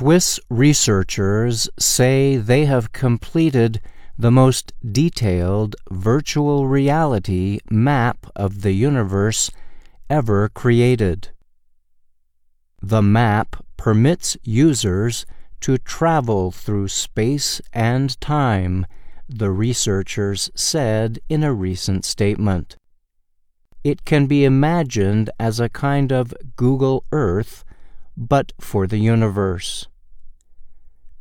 Swiss researchers say they have completed the most detailed virtual reality map of the universe ever created. The map permits users to travel through space and time, the researchers said in a recent statement. It can be imagined as a kind of Google Earth, but for the universe.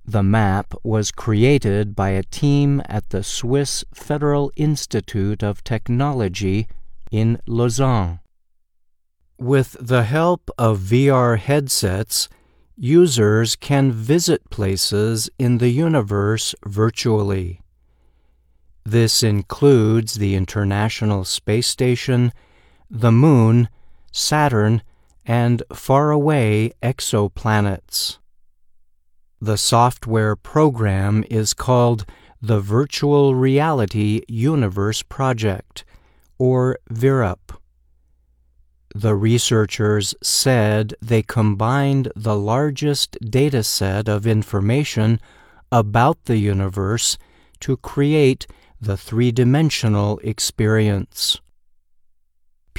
The map was created by a team at the Swiss Federal Institute of Technology in Lausanne. With the help of VR headsets, users can visit places in the universe virtually. This includes the International Space Station the Moon, Saturn, and faraway exoplanets. The software program is called the Virtual Reality Universe Project, or VIRUP. The researchers said they combined the largest data set of information about the universe to create the three dimensional experience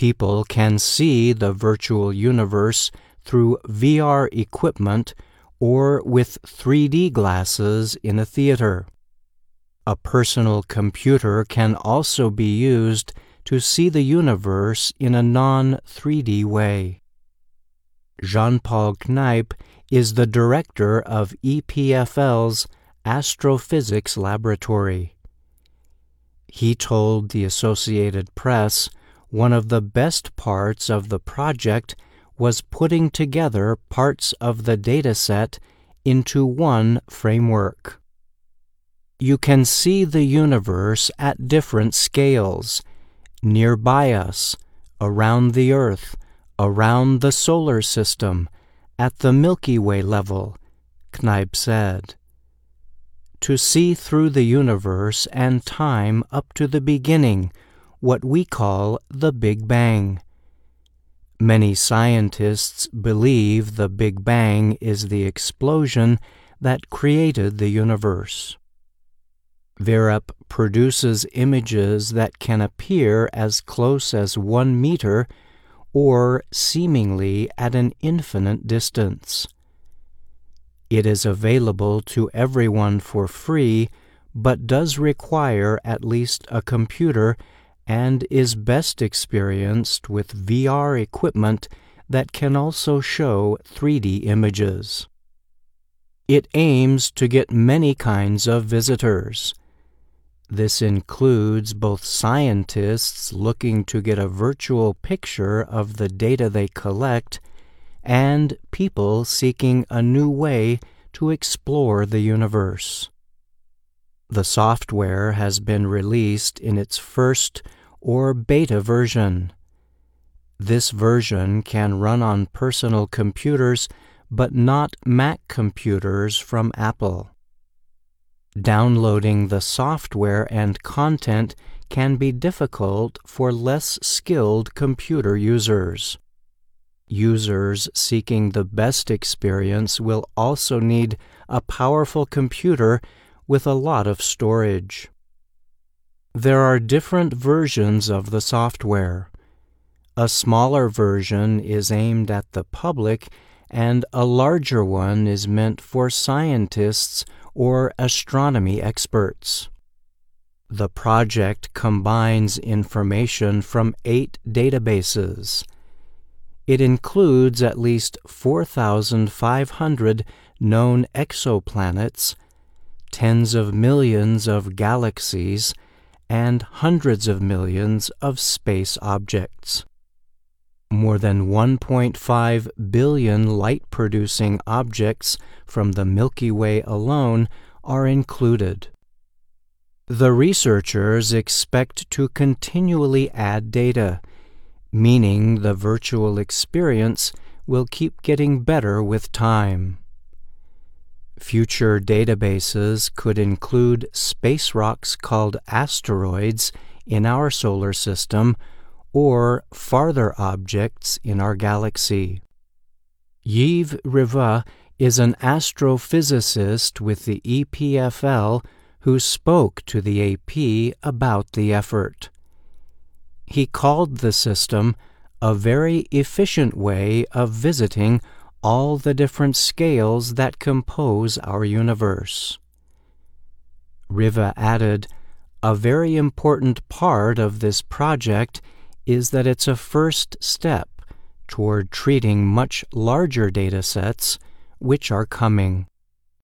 people can see the virtual universe through VR equipment or with 3D glasses in a theater. A personal computer can also be used to see the universe in a non 3D way. Jean Paul Kneib is the director of EPFL's Astrophysics Laboratory. He told the Associated Press one of the best parts of the project was putting together parts of the dataset into one framework. You can see the universe at different scales, nearby us, around the Earth, around the solar system, at the Milky Way level, Kneib said. To see through the universe and time up to the beginning what we call the Big Bang. Many scientists believe the Big Bang is the explosion that created the universe. VIRUP produces images that can appear as close as one meter or seemingly at an infinite distance. It is available to everyone for free, but does require at least a computer and is best experienced with VR equipment that can also show 3D images. It aims to get many kinds of visitors. This includes both scientists looking to get a virtual picture of the data they collect and people seeking a new way to explore the universe. The software has been released in its first or beta version. This version can run on personal computers but not Mac computers from Apple. Downloading the software and content can be difficult for less skilled computer users. Users seeking the best experience will also need a powerful computer with a lot of storage. There are different versions of the software. A smaller version is aimed at the public, and a larger one is meant for scientists or astronomy experts. The project combines information from eight databases. It includes at least 4,500 known exoplanets, tens of millions of galaxies, and hundreds of millions of space objects. More than 1.5 billion light producing objects from the Milky Way alone are included. The researchers expect to continually add data, meaning the virtual experience will keep getting better with time. Future databases could include space rocks called asteroids in our solar system or farther objects in our galaxy. Yves Revaz is an astrophysicist with the EPFL who spoke to the AP about the effort. He called the system a very efficient way of visiting all the different scales that compose our universe. Revaz added, a very important part of this project is that it's a first step toward treating much larger data sets which are coming.